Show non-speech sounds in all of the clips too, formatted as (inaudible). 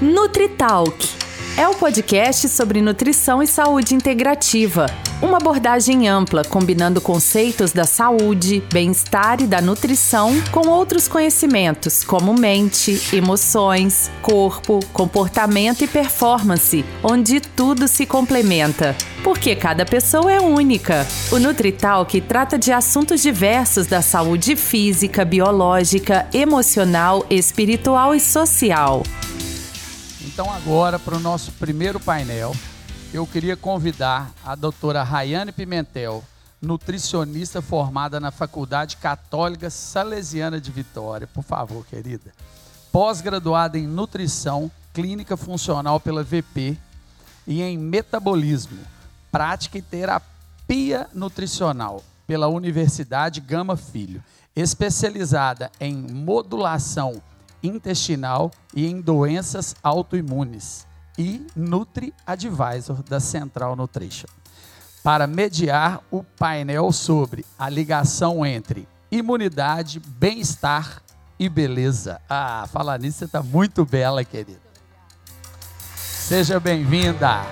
NutriTalk é o podcast sobre nutrição e saúde integrativa. Uma abordagem ampla, combinando conceitos da saúde, bem-estar e da nutrição com outros conhecimentos, como mente, emoções, corpo, comportamento e performance, onde tudo se complementa. Porque cada pessoa é única. O NutriTalk trata de assuntos diversos da saúde física, biológica, emocional, espiritual e social. Então, agora, para o nosso primeiro painel, eu queria convidar a doutora Rayane Pimentel, nutricionista formada na Faculdade Católica Salesiana de Vitória. Por favor, querida. Pós-graduada em Nutrição Clínica Funcional pela VP e em Metabolismo, Prática e Terapia Nutricional pela Universidade Gama Filho. Especializada em modulação intestinal e em doenças autoimunes e Nutri Advisor da Central Nutrition, para mediar o painel sobre a ligação entre imunidade, bem-estar e beleza. Ah, falar nisso, você está muito bela, querida. Seja bem-vinda.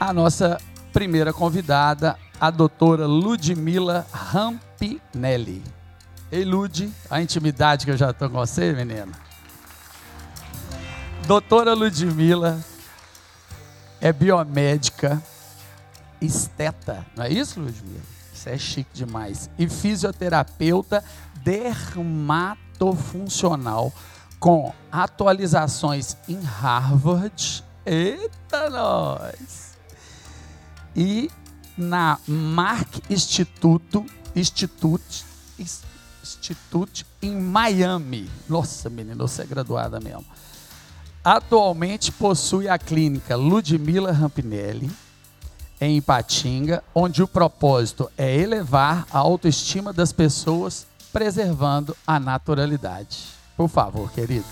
A nossa primeira convidada, a doutora Ludmila Rampinelli. Ei, Lud, a intimidade que eu já estou com você, menina. Doutora Ludmila é biomédica, esteta, não é isso, Ludmila? Isso é chique demais. E fisioterapeuta dermatofuncional com atualizações em Harvard. Eita, nós! E na Mark Instituto, Institute, Institute em Miami. Nossa, menina, você é graduada mesmo. Atualmente possui a clínica Ludmila Rampinelli, em Ipatinga, onde o propósito é elevar a autoestima das pessoas, preservando a naturalidade. Por favor, querido.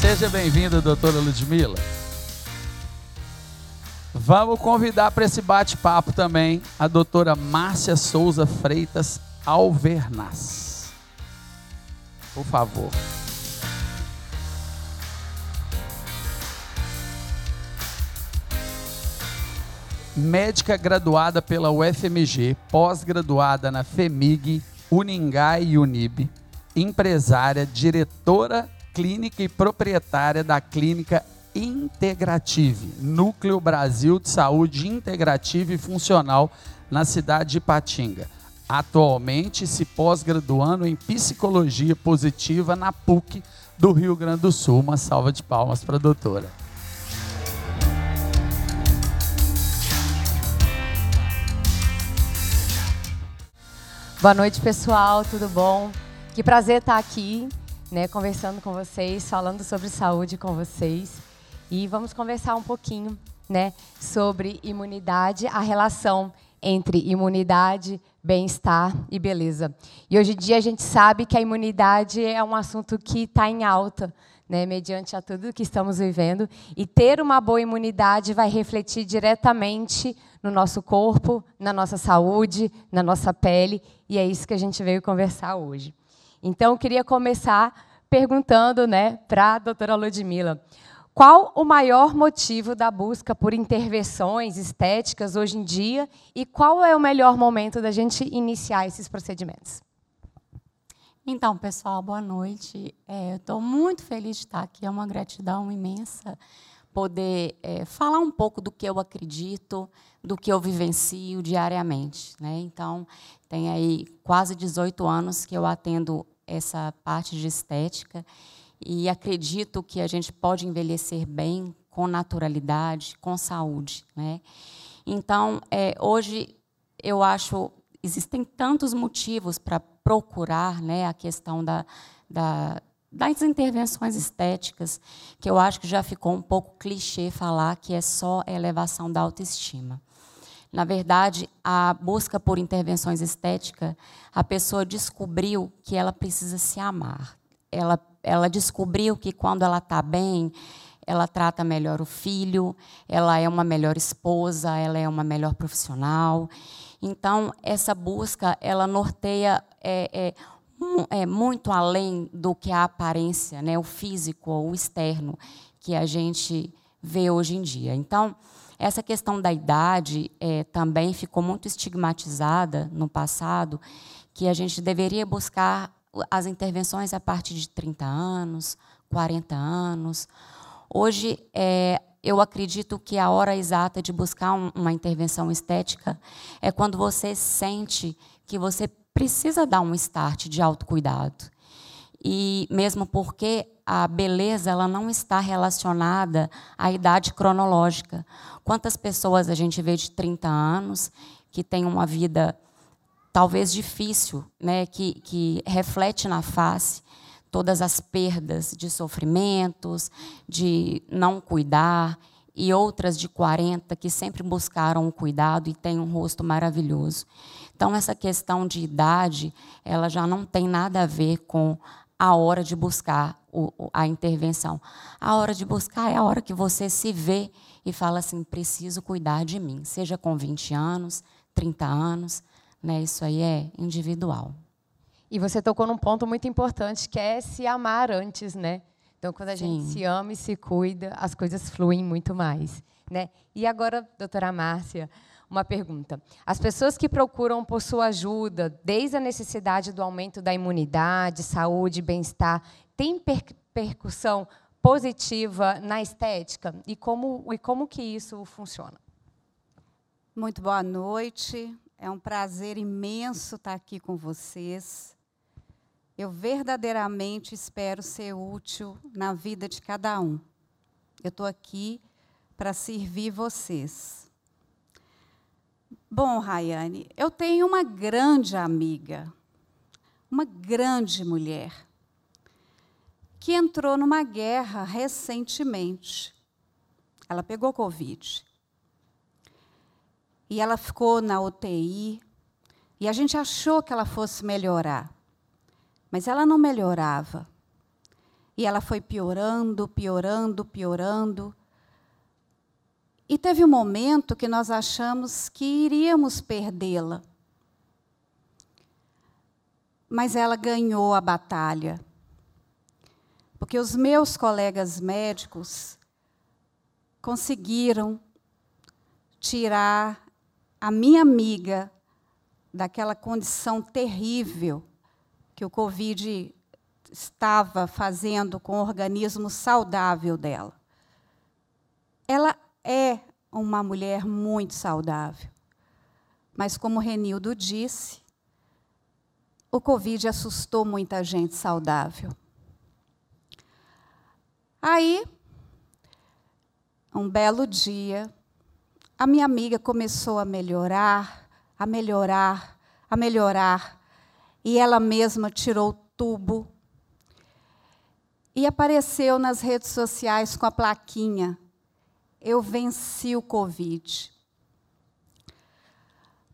Seja bem-vinda, doutora Ludmila. Vamos convidar para esse bate-papo também a doutora Márcia Souza Freitas Alvernaz. Por favor. Médica graduada pela UFMG, pós-graduada na FEMIG, Uningá e Unib, empresária, diretora clínica e proprietária da clínica Integrative, Núcleo Brasil de Saúde Integrativa e Funcional na cidade de Patinga. Atualmente se pós-graduando em Psicologia Positiva na PUC do Rio Grande do Sul. Uma salva de palmas para a doutora. Boa noite, pessoal, tudo bom? Que prazer estar aqui, né, conversando com vocês, falando sobre saúde com vocês. E vamos conversar um pouquinho né, sobre imunidade, a relação entre imunidade, bem-estar e beleza. E hoje em dia a gente sabe que a imunidade é um assunto que está em alta, né, mediante a tudo que estamos vivendo. E ter uma boa imunidade vai refletir diretamente no nosso corpo, na nossa saúde, na nossa pele. E é isso que a gente veio conversar hoje. Então, eu queria começar perguntando né, para a doutora Ludmila. Qual o maior motivo da busca por intervenções estéticas hoje em dia e qual é o melhor momento da gente iniciar esses procedimentos? Então, pessoal, boa noite. É, eu estou muito feliz de estar aqui, é uma gratidão imensa poder é, falar um pouco do que eu acredito, do que eu vivencio diariamente. Né? Então, tem aí quase 18 anos que eu atendo essa parte de estética e acredito que a gente pode envelhecer bem, com naturalidade, com saúde. Né? Então, é, hoje, eu acho existem tantos motivos para procurar né, a questão da, da, das intervenções estéticas, que eu acho que já ficou um pouco clichê falar que é só elevação da autoestima. Na verdade, a busca por intervenções estéticas, a pessoa descobriu que ela precisa se amar. Ela ela descobriu que quando ela está bem, ela trata melhor o filho, ela é uma melhor esposa, ela é uma melhor profissional. Então, essa busca, ela norteia é, é, é muito além do que a aparência, né, o físico ou o externo que a gente vê hoje em dia. Então, essa questão da idade é, também ficou muito estigmatizada no passado, que a gente deveria buscar as intervenções a partir de 30 anos, 40 anos. Hoje, é, eu acredito que a hora exata de buscar um, uma intervenção estética é quando você sente que você precisa dar um start de autocuidado. E mesmo porque a beleza ela não está relacionada à idade cronológica. Quantas pessoas a gente vê de 30 anos que têm uma vida talvez difícil, né, que, que reflete na face todas as perdas de sofrimentos, de não cuidar, e outras de 40 que sempre buscaram o cuidado e têm um rosto maravilhoso. Então essa questão de idade, ela já não tem nada a ver com a hora de buscar o, a intervenção. A hora de buscar é a hora que você se vê e fala assim: preciso cuidar de mim, seja com 20 anos, 30 anos, né? isso aí é individual. E você tocou num ponto muito importante, que é se amar antes, né? Então, quando a Sim. gente se ama e se cuida, as coisas fluem muito mais. Né? E agora, doutora Márcia, uma pergunta. As pessoas que procuram por sua ajuda, desde a necessidade do aumento da imunidade, saúde, bem-estar, tem percussão positiva na estética? E como, e como que isso funciona? Muito boa noite. É um prazer imenso estar aqui com vocês. Eu verdadeiramente espero ser útil na vida de cada um. Eu estou aqui para servir vocês. Bom, Rayane, eu tenho uma grande amiga, uma grande mulher, que entrou numa guerra recentemente. Ela pegou Covid. E ela ficou na UTI. E a gente achou que ela fosse melhorar. Mas ela não melhorava. E ela foi piorando, piorando, piorando. E teve um momento que nós achamos que iríamos perdê-la. Mas ela ganhou a batalha. Porque os meus colegas médicos conseguiram tirar a minha amiga daquela condição terrível que o Covid estava fazendo com o organismo saudável dela. Ela é uma mulher muito saudável. Mas, como Renildo disse, o Covid assustou muita gente saudável. Aí, um belo dia, a minha amiga começou a melhorar, a melhorar, a melhorar, e ela mesma tirou o tubo e apareceu nas redes sociais com a plaquinha eu venci o Covid.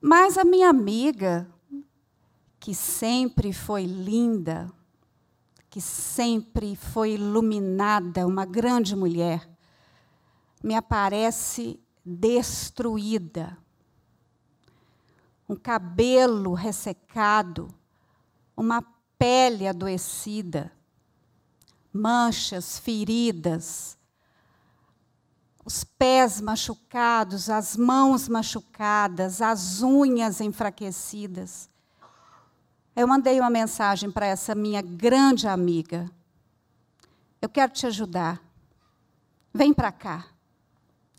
Mas a minha amiga, que sempre foi linda, que sempre foi iluminada, uma grande mulher, me aparece destruída. Um cabelo ressecado, uma pele adoecida, manchas, feridas, os pés machucados, as mãos machucadas, as unhas enfraquecidas. Eu mandei uma mensagem para essa minha grande amiga. Eu quero te ajudar. Vem para cá.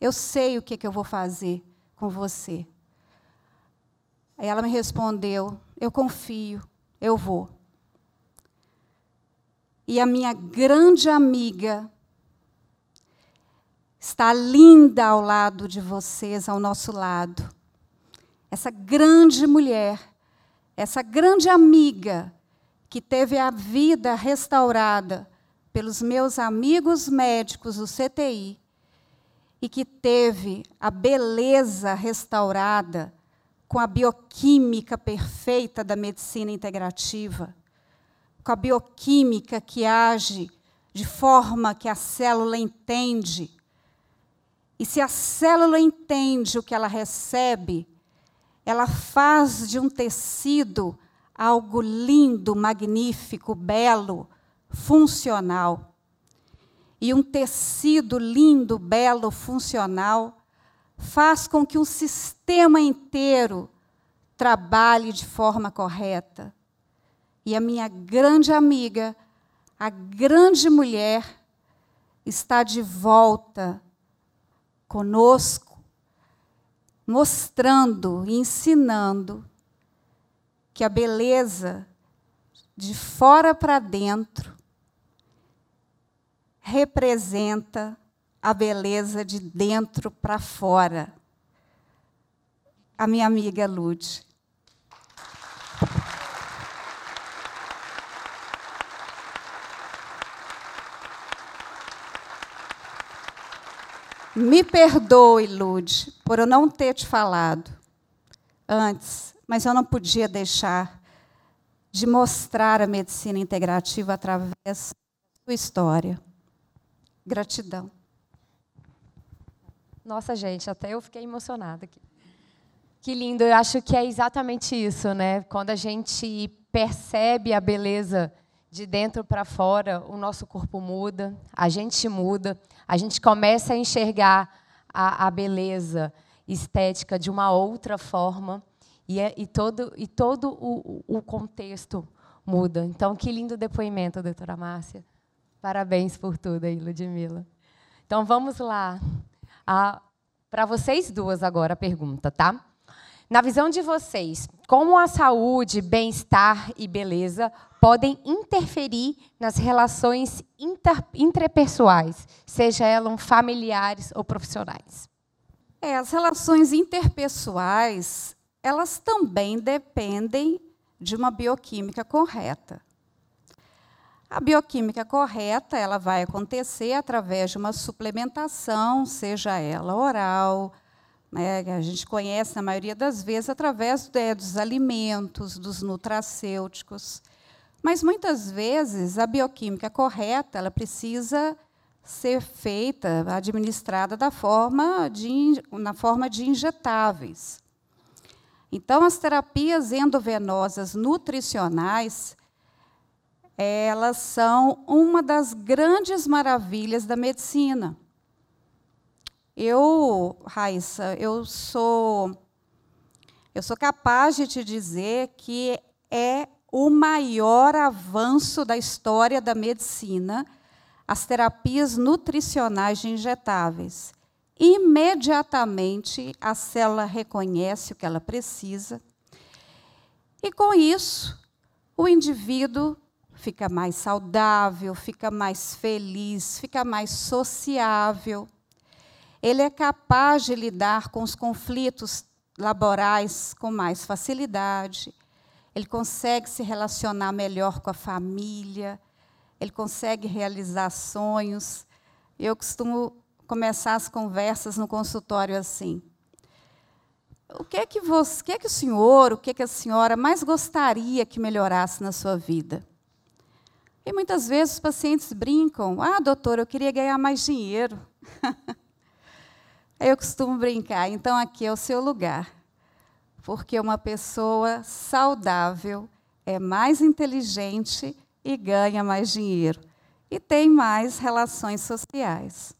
Eu sei o que, que eu vou fazer com você. Aí ela me respondeu: Eu confio, eu vou. E a minha grande amiga está linda ao lado de vocês, ao nosso lado. Essa grande mulher, essa grande amiga que teve a vida restaurada pelos meus amigos médicos do CTI e que teve a beleza restaurada com a bioquímica perfeita da medicina integrativa, com a bioquímica que age de forma que a célula entende. E se a célula entende o que ela recebe, ela faz de um tecido algo lindo, magnífico, belo, funcional. E um tecido lindo, belo, funcional faz com que um sistema inteiro trabalhe de forma correta. E a minha grande amiga, a grande mulher, está de volta conosco, mostrando e ensinando que a beleza de fora para dentro representa a beleza de dentro para fora. A minha amiga Lud. Me perdoe, Lud, por eu não ter te falado antes, mas eu não podia deixar de mostrar a medicina integrativa através da sua história. Gratidão. Nossa, gente, até eu fiquei emocionada aqui. Que lindo, eu acho que é exatamente isso, né? Quando a gente percebe a beleza de dentro para fora, o nosso corpo muda, a gente muda, a gente começa a enxergar a, a beleza estética de uma outra forma e, é, e todo, e todo o, o contexto muda. Então, que lindo depoimento, doutora Márcia. Parabéns por tudo aí, Ludmila. Então, vamos lá. Para vocês duas agora a pergunta, tá? Na visão de vocês, como a saúde, bem-estar e beleza podem interferir nas relações inter, interpessoais, seja elas familiares ou profissionais? É, as relações interpessoais, elas também dependem de uma bioquímica correta. A bioquímica correta, ela vai acontecer através de uma suplementação, seja ela oral, né, a gente conhece na maioria das vezes através é, dos alimentos, dos nutracêuticos. Mas muitas vezes a bioquímica correta, ela precisa ser feita, administrada da forma de, na forma de injetáveis. Então, as terapias endovenosas nutricionais, elas são uma das grandes maravilhas da medicina. Eu, Raíssa, eu sou eu sou capaz de te dizer que é o maior avanço da história da medicina as terapias nutricionais de injetáveis. Imediatamente a célula reconhece o que ela precisa, e com isso o indivíduo fica mais saudável, fica mais feliz, fica mais sociável. Ele é capaz de lidar com os conflitos laborais com mais facilidade. Ele consegue se relacionar melhor com a família. Ele consegue realizar sonhos. Eu costumo começar as conversas no consultório assim: o que é que você, o que é que o senhor, o que é que a senhora mais gostaria que melhorasse na sua vida? E muitas vezes os pacientes brincam: ah, doutor, eu queria ganhar mais dinheiro. (laughs) eu costumo brincar, então aqui é o seu lugar. Porque uma pessoa saudável é mais inteligente e ganha mais dinheiro. E tem mais relações sociais.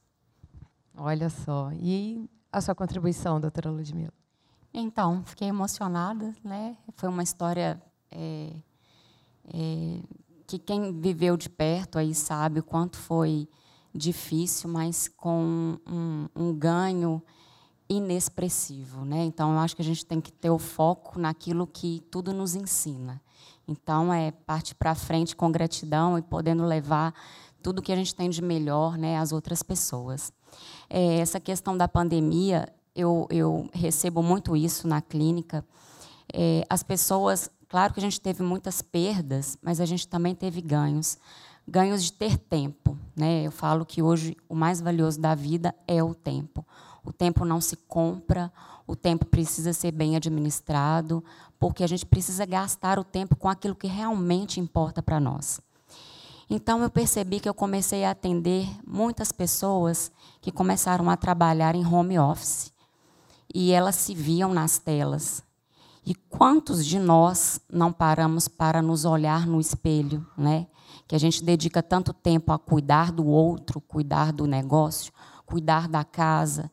Olha só. E a sua contribuição, doutora Ludmila? Então, fiquei emocionada. Né? Foi uma história é, é, que quem viveu de perto aí sabe o quanto foi difícil, mas com um, um ganho inexpressivo, né? Então eu acho que a gente tem que ter o foco naquilo que tudo nos ensina. Então é parte para frente com gratidão e podendo levar tudo que a gente tem de melhor, né, às outras pessoas. É, essa questão da pandemia, eu, eu recebo muito isso na clínica. É, as pessoas Claro que a gente teve muitas perdas, mas a gente também teve ganhos. Ganhos de ter tempo. Né? Eu falo que hoje o mais valioso da vida é o tempo. O tempo não se compra, o tempo precisa ser bem administrado, porque a gente precisa gastar o tempo com aquilo que realmente importa para nós. Então eu percebi que eu comecei a atender muitas pessoas que começaram a trabalhar em home office. E elas se viam nas telas. E quantos de nós não paramos para nos olhar no espelho, né? Que a gente dedica tanto tempo a cuidar do outro, cuidar do negócio, cuidar da casa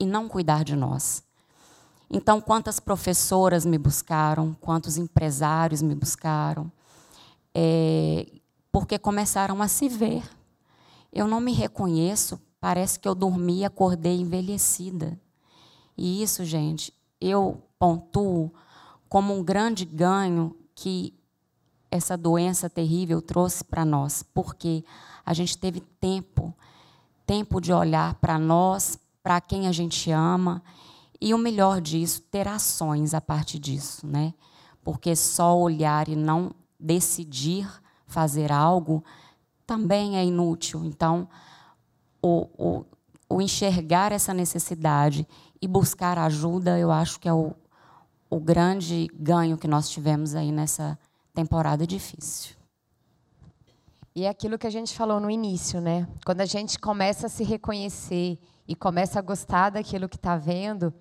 e não cuidar de nós. Então, quantas professoras me buscaram, quantos empresários me buscaram, é, porque começaram a se ver. Eu não me reconheço, parece que eu dormi acordei envelhecida. E isso, gente, eu pontuo como um grande ganho que essa doença terrível trouxe para nós, porque a gente teve tempo, tempo de olhar para nós, para quem a gente ama, e o melhor disso, ter ações a partir disso, né? Porque só olhar e não decidir fazer algo também é inútil. Então, o, o, o enxergar essa necessidade e buscar ajuda, eu acho que é o, o grande ganho que nós tivemos aí nessa temporada difícil. E é aquilo que a gente falou no início, né? Quando a gente começa a se reconhecer e começa a gostar daquilo que está vendo,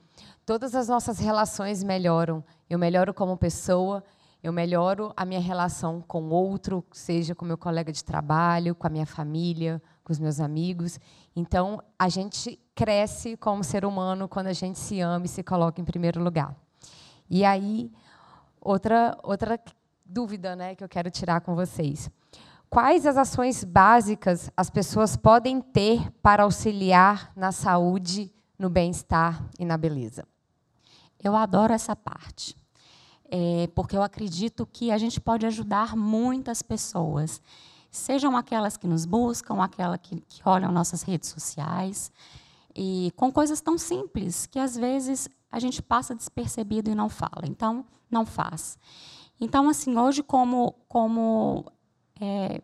todas as nossas relações melhoram. Eu melhoro como pessoa, eu melhoro a minha relação com o outro, seja com meu colega de trabalho, com a minha família, com os meus amigos. Então, a gente cresce como ser humano quando a gente se ama e se coloca em primeiro lugar. E aí, outra outra dúvida, né, que eu quero tirar com vocês. Quais as ações básicas as pessoas podem ter para auxiliar na saúde, no bem-estar e na beleza? Eu adoro essa parte é, porque eu acredito que a gente pode ajudar muitas pessoas, sejam aquelas que nos buscam, aquelas que, que olham nossas redes sociais, e com coisas tão simples que às vezes a gente passa despercebido e não fala. Então, não faz. Então, assim, hoje como como é,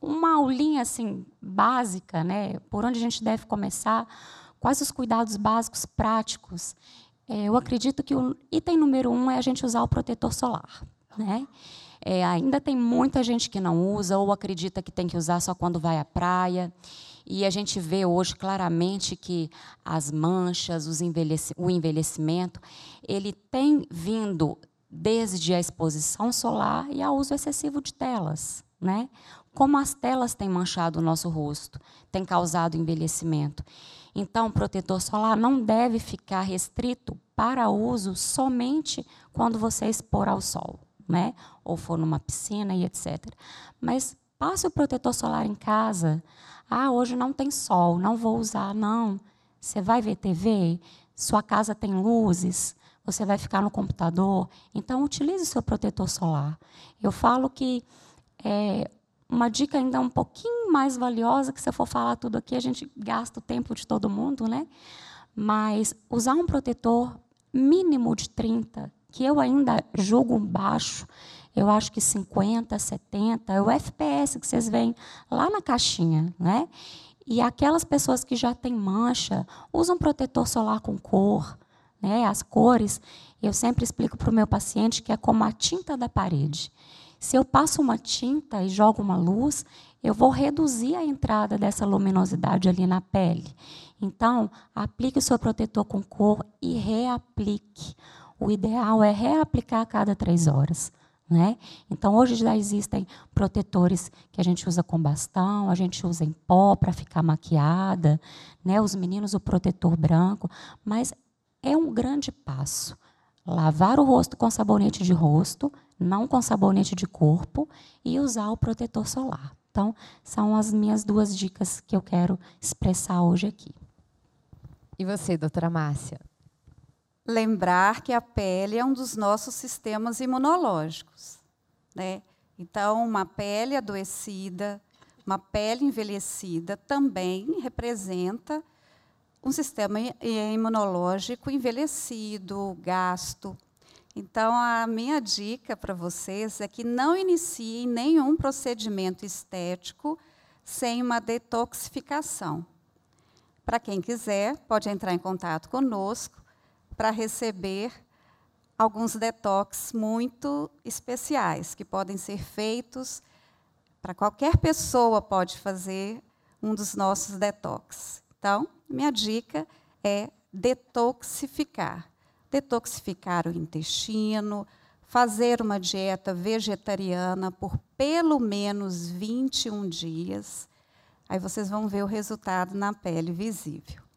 uma aulinha assim básica, né, por onde a gente deve começar, quais os cuidados básicos práticos é, eu acredito que o item número um é a gente usar o protetor solar. Né? É, ainda tem muita gente que não usa ou acredita que tem que usar só quando vai à praia. E a gente vê hoje claramente que as manchas, envelheci o envelhecimento, ele tem vindo desde a exposição solar e ao uso excessivo de telas. Né? Como as telas têm manchado o nosso rosto, têm causado envelhecimento. Então, o protetor solar não deve ficar restrito para uso somente quando você expor ao sol, né? ou for numa piscina e etc. Mas passe o protetor solar em casa. Ah, hoje não tem sol, não vou usar. Não. Você vai ver TV? Sua casa tem luzes? Você vai ficar no computador? Então, utilize seu protetor solar. Eu falo que é, uma dica ainda um pouquinho mais valiosa, que se eu for falar tudo aqui, a gente gasta o tempo de todo mundo, né? Mas usar um protetor mínimo de 30, que eu ainda julgo baixo, eu acho que 50, 70, é o FPS que vocês veem lá na caixinha, né? E aquelas pessoas que já têm mancha, usam protetor solar com cor, né? As cores, eu sempre explico para o meu paciente que é como a tinta da parede. Se eu passo uma tinta e jogo uma luz, eu vou reduzir a entrada dessa luminosidade ali na pele. Então, aplique o seu protetor com cor e reaplique. O ideal é reaplicar a cada três horas. Né? Então, hoje já existem protetores que a gente usa com bastão, a gente usa em pó para ficar maquiada, né? os meninos o protetor branco, mas é um grande passo. Lavar o rosto com sabonete de rosto, não com sabonete de corpo, e usar o protetor solar. Então, são as minhas duas dicas que eu quero expressar hoje aqui. E você, doutora Márcia? Lembrar que a pele é um dos nossos sistemas imunológicos. Né? Então, uma pele adoecida, uma pele envelhecida também representa um sistema imunológico envelhecido, gasto. Então, a minha dica para vocês é que não iniciem nenhum procedimento estético sem uma detoxificação. Para quem quiser, pode entrar em contato conosco para receber alguns detox muito especiais que podem ser feitos Para qualquer pessoa pode fazer um dos nossos detox. Então, minha dica é detoxificar. Detoxificar o intestino, fazer uma dieta vegetariana por pelo menos 21 dias. Aí vocês vão ver o resultado na pele visível.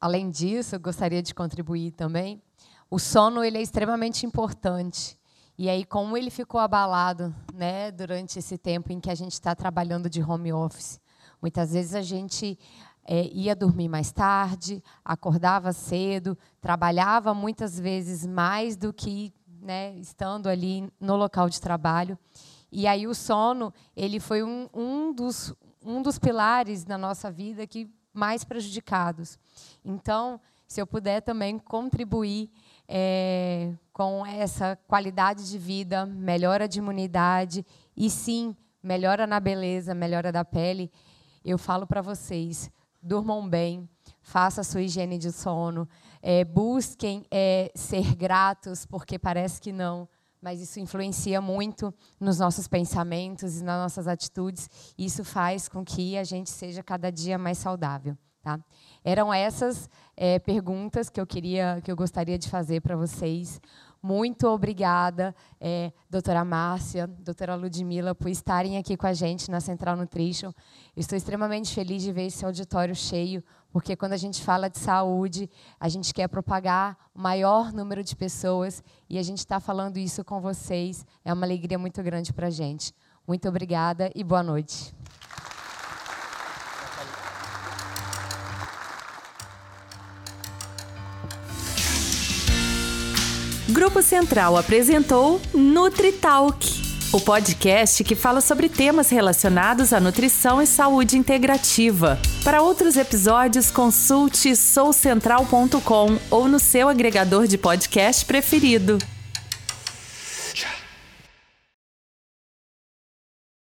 Além disso, gostaria de contribuir também. O sono ele é extremamente importante. E aí, como ele ficou abalado né, durante esse tempo em que a gente está trabalhando de home office, muitas vezes a gente é, ia dormir mais tarde, acordava cedo, trabalhava muitas vezes mais do que né, estando ali no local de trabalho. E aí o sono ele foi um, um, dos, um dos pilares na nossa vida que mais prejudicados. Então, se eu puder também contribuir é, com essa qualidade de vida, melhora de imunidade e sim, melhora na beleza, melhora da pele, eu falo para vocês, durmam bem, faça a sua higiene de sono, é, busquem é, ser gratos, porque parece que não, mas isso influencia muito nos nossos pensamentos e nas nossas atitudes. E isso faz com que a gente seja cada dia mais saudável. Tá? Eram essas é, perguntas que eu queria, que eu gostaria de fazer para vocês. Muito obrigada, é, doutora Márcia, doutora Ludmila, por estarem aqui com a gente na Central Nutrition. estou extremamente feliz de ver esse auditório cheio, porque quando a gente fala de saúde, a gente quer propagar o maior número de pessoas e a gente está falando isso com vocês. É uma alegria muito grande para a gente. Muito obrigada e boa noite. Grupo Central apresentou NutriTalk, o podcast que fala sobre temas relacionados à nutrição e saúde integrativa. Para outros episódios, consulte soucentral.com ou no seu agregador de podcast preferido.